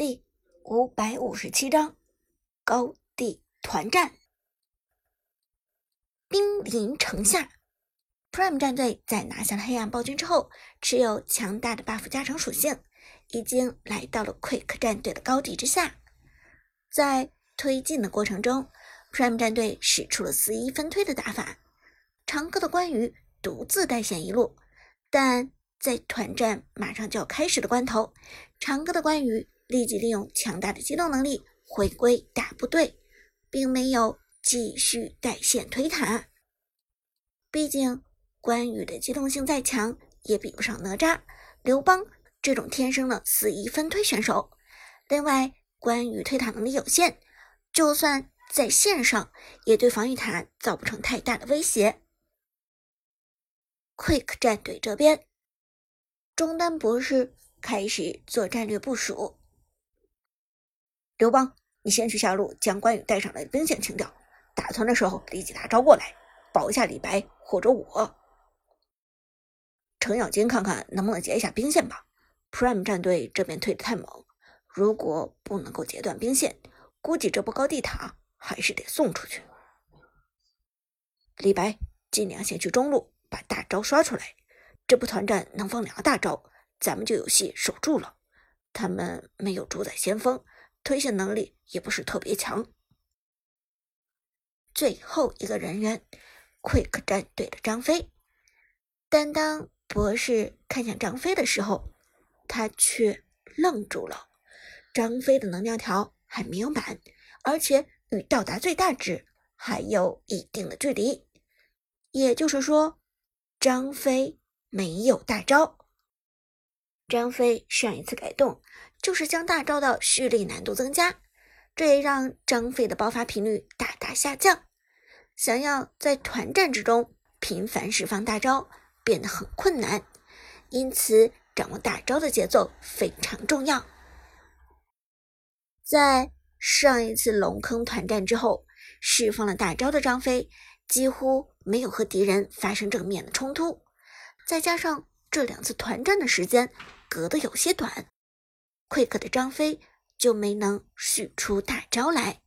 第五百五十七章高地团战。兵临城下，Prime 战队在拿下了黑暗暴君之后，持有强大的 buff 加成属性，已经来到了 Quick 战队的高地之下。在推进的过程中，Prime 战队使出了四一分推的打法，长歌的关羽独自带线一路，但在团战马上就要开始的关头，长歌的关羽。立即利用强大的机动能力回归大部队，并没有继续带线推塔。毕竟关羽的机动性再强，也比不上哪吒、刘邦这种天生的四一分推选手。另外，关羽推塔能力有限，就算在线上，也对防御塔造不成太大的威胁。Quick 战队这边，中单博士开始做战略部署。刘邦，你先去下路将关羽带上来的兵线清掉。打团的时候立即大招过来，保一下李白或者我。程咬金，看看能不能截一下兵线吧。Prime 战队这边推的太猛，如果不能够截断兵线，估计这波高地塔还是得送出去。李白，尽量先去中路把大招刷出来。这波团战能放两个大招，咱们就有戏守住了。他们没有主宰先锋。推线能力也不是特别强。最后一个人员，Quick 战队的张飞。但当博士看向张飞的时候，他却愣住了。张飞的能量条还没有满，而且与到达最大值还有一定的距离。也就是说，张飞没有大招。张飞上一次改动。就是将大招的蓄力难度增加，这也让张飞的爆发频率大大下降。想要在团战之中频繁释放大招变得很困难，因此掌握大招的节奏非常重要。在上一次龙坑团战之后，释放了大招的张飞几乎没有和敌人发生正面的冲突，再加上这两次团战的时间隔得有些短。Quick 的张飞就没能使出大招来。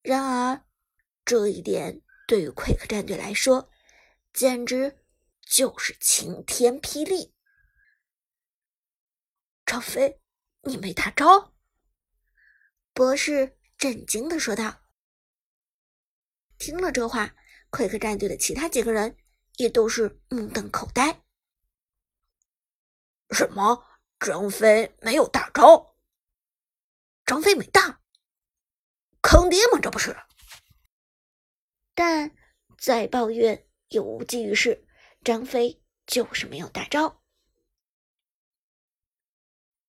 然而，这一点对于 Quick 战队来说，简直就是晴天霹雳。张飞，你没大招？博士震惊的说道。听了这话，Quick 战队的其他几个人也都是目瞪口呆。什么？张飞没有大招，张飞没大，坑爹吗？这不是？但再抱怨也无济于事，张飞就是没有大招。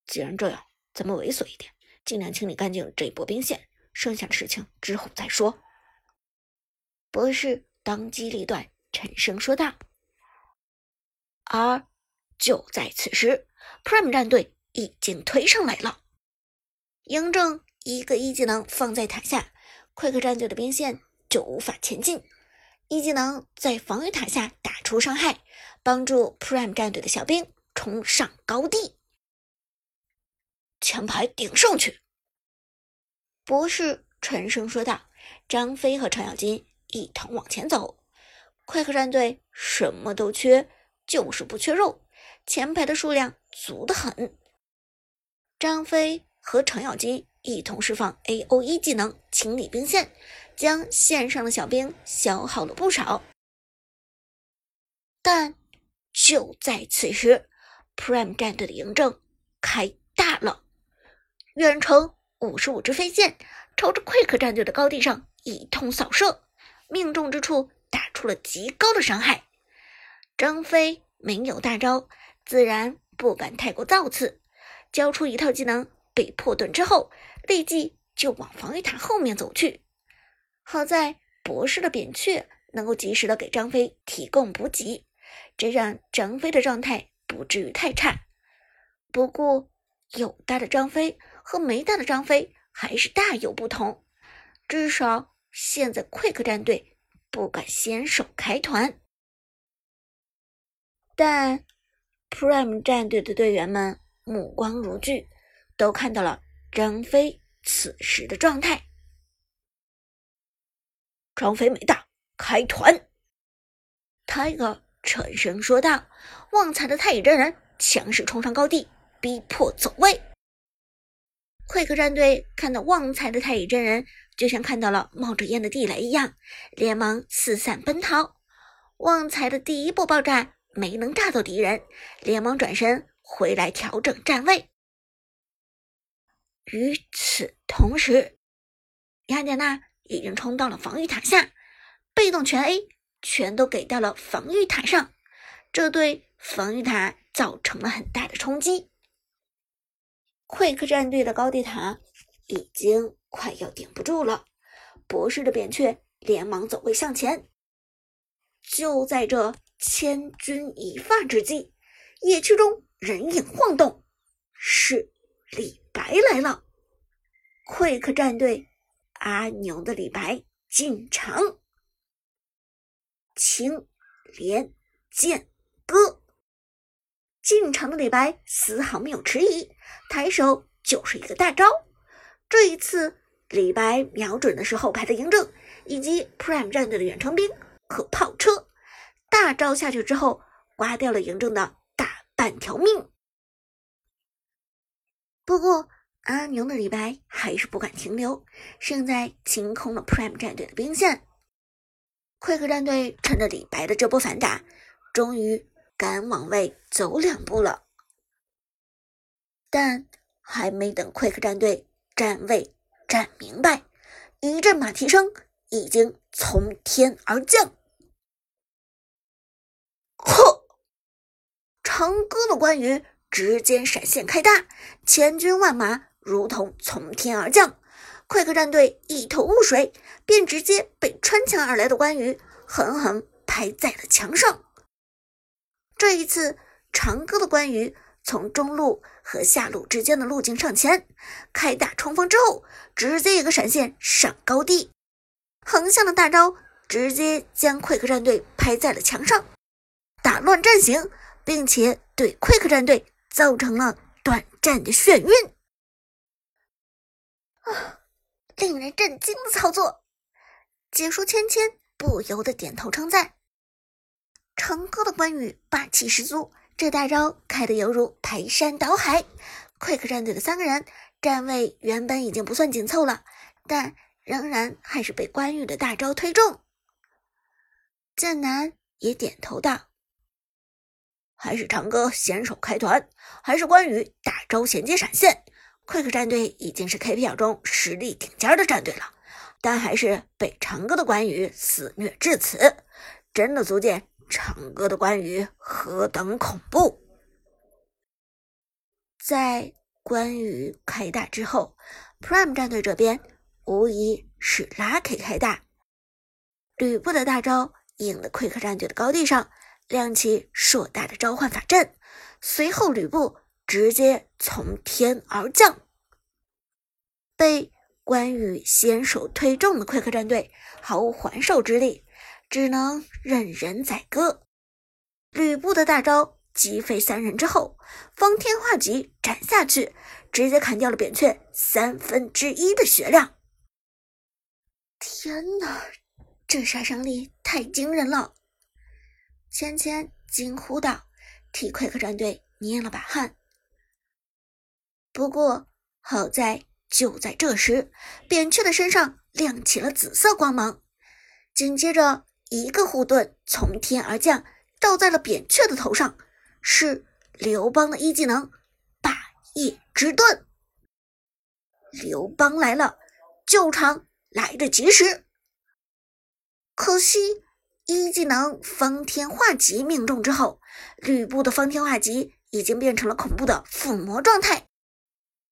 既然这样，咱们猥琐一点，尽量清理干净这一波兵线，剩下的事情之后再说。博士当机立断，沉声说道。而就在此时。Prime 战队已经推上来了，嬴政一个一技能放在塔下，Quick 战队的兵线就无法前进。一技能在防御塔下打出伤害，帮助 Prime 战队的小兵冲上高地。前排顶上去！博士沉声说道。张飞和程咬金一同往前走。Quick 战队什么都缺，就是不缺肉。前排的数量足得很，张飞和程咬金一同释放 A O E 技能清理兵线，将线上的小兵消耗了不少。但就在此时，Prime 战队的嬴政开大了，远程五十五支飞箭朝着 Quick 战队的高地上一通扫射，命中之处打出了极高的伤害。张飞没有大招。自然不敢太过造次，交出一套技能被破盾之后，立即就往防御塔后面走去。好在博士的扁鹊能够及时的给张飞提供补给，这让张飞的状态不至于太差。不过有大的张飞和没大的张飞还是大有不同，至少现在 Quick 战队不敢先手开团，但。Prime 战队的队员们目光如炬，都看到了张飞此时的状态。张飞没大，开团。泰戈沉声说道：“旺财的太乙真人强势冲上高地，逼迫走位。”快克战队看到旺财的太乙真人，就像看到了冒着烟的地雷一样，连忙四散奔逃。旺财的第一波爆炸没能炸到敌人，连忙转身回来调整站位。与此同时，雅典娜已经冲到了防御塔下，被动全 A 全都给到了防御塔上，这对防御塔造成了很大的冲击。快克战队的高地塔已经快要顶不住了，博士的扁鹊连忙走位向前。就在这千钧一发之际，野区中人影晃动，是李白来了。快克战队阿牛的李白进场，青莲剑歌。进场的李白丝毫没有迟疑，抬手就是一个大招。这一次，李白瞄准的是后排的嬴政以及 Prime 战队的远程兵和炮车。大招下去之后，刮掉了嬴政的大半条命。不过，阿牛的李白还是不敢停留，胜在清空了 Prime 战队的兵线。快克战队趁着李白的这波反打，终于。敢往外走两步了，但还没等快克战队站位站明白，一阵马蹄声已经从天而降。呵，长歌的关羽直接闪现开大，千军万马如同从天而降。Quick 战队一头雾水，便直接被穿墙而来的关羽狠狠拍在了墙上。这一次，长歌的关羽从中路和下路之间的路径上前开大冲锋之后，直接一个闪现上高地，横向的大招直接将 Quick 战队拍在了墙上，打乱阵型，并且对 Quick 战队造成了短暂的眩晕。啊，令人震惊的操作！解说芊芊不由得点头称赞。成哥的关羽霸气十足，这大招开的犹如排山倒海。Quick 战队的三个人站位原本已经不算紧凑了，但仍然还是被关羽的大招推中。剑南也点头道：“还是长歌先手开团，还是关羽大招衔接闪现。Quick 战队已经是 KPL 中实力顶尖的战队了，但还是被长歌的关羽肆虐至此，真的足见。”长歌的关羽何等恐怖！在关羽开大之后，Prime 战队这边无疑是 Lucky 开大。吕布的大招引得 Quick 战队的高地上亮起硕大的召唤法阵，随后吕布直接从天而降，被关羽先手推中的 Quick 战队毫无还手之力。只能任人宰割。吕布的大招击飞三人之后，方天画戟斩下去，直接砍掉了扁鹊三分之一的血量。天哪，这杀伤力太惊人了！芊芊惊呼道，替快克战队捏了把汗。不过好在就在这时，扁鹊的身上亮起了紫色光芒，紧接着。一个护盾从天而降，倒在了扁鹊的头上，是刘邦的一技能“霸业之盾”。刘邦来了，救场来得及时。可惜一技能“方天画戟”命中之后，吕布的方天画戟已经变成了恐怖的附魔状态。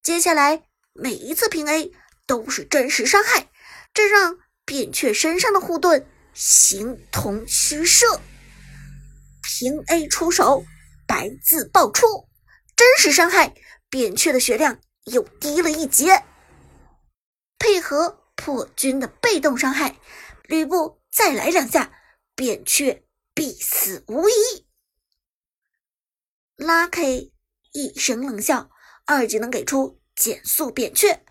接下来每一次平 A 都是真实伤害，这让扁鹊身上的护盾。形同虚设，平 A 出手，白字爆出，真实伤害，扁鹊的血量又低了一截。配合破军的被动伤害，吕布再来两下，扁鹊必死无疑。Lucky 一声冷笑，二技能给出减速扁鹊。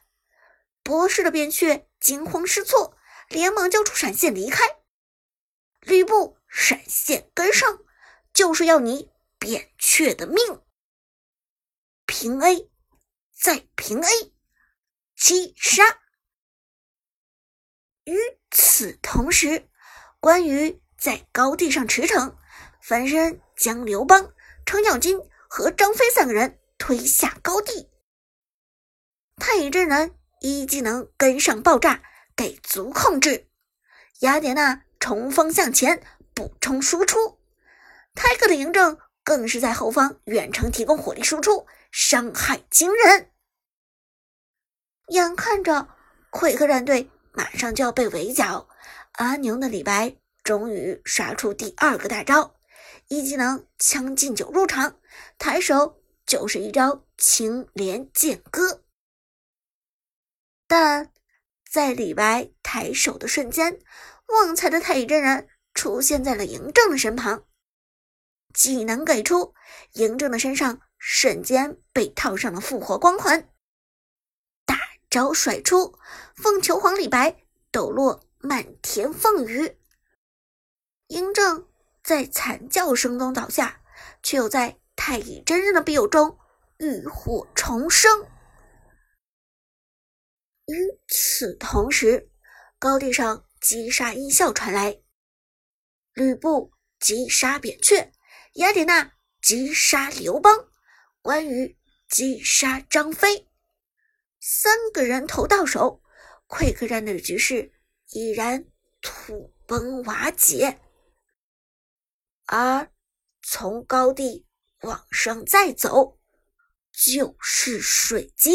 博士的扁鹊惊慌失措，连忙交出闪现离开。吕布闪现跟上，就是要你扁鹊的命。平 A，再平 A，击杀。与此同时，关羽在高地上驰骋，翻身将刘邦、程咬金和张飞三个人推下高地。太乙真人一技能跟上爆炸，给足控制。雅典娜冲锋向前，补充输出。泰克的嬴政更是在后方远程提供火力输出，伤害惊人。眼看着奎克战队。马上就要被围剿，阿牛的李白终于刷出第二个大招，一技能“将进酒”入场，抬手就是一招“青莲剑歌”。但在李白抬手的瞬间，旺财的太乙真人出现在了嬴政的身旁，技能给出，嬴政的身上瞬间被套上了复活光环。大招甩出，凤求凰李白抖落漫天凤羽。嬴政在惨叫声中倒下，却又在太乙真人的庇佑中浴火重生。与此同时，高地上击杀音效传来，吕布击杀扁鹊，雅典娜击杀刘邦，关羽击杀张飞。三个人头到手，溃客战队的局势已然土崩瓦解。而从高地往上再走，就是水晶。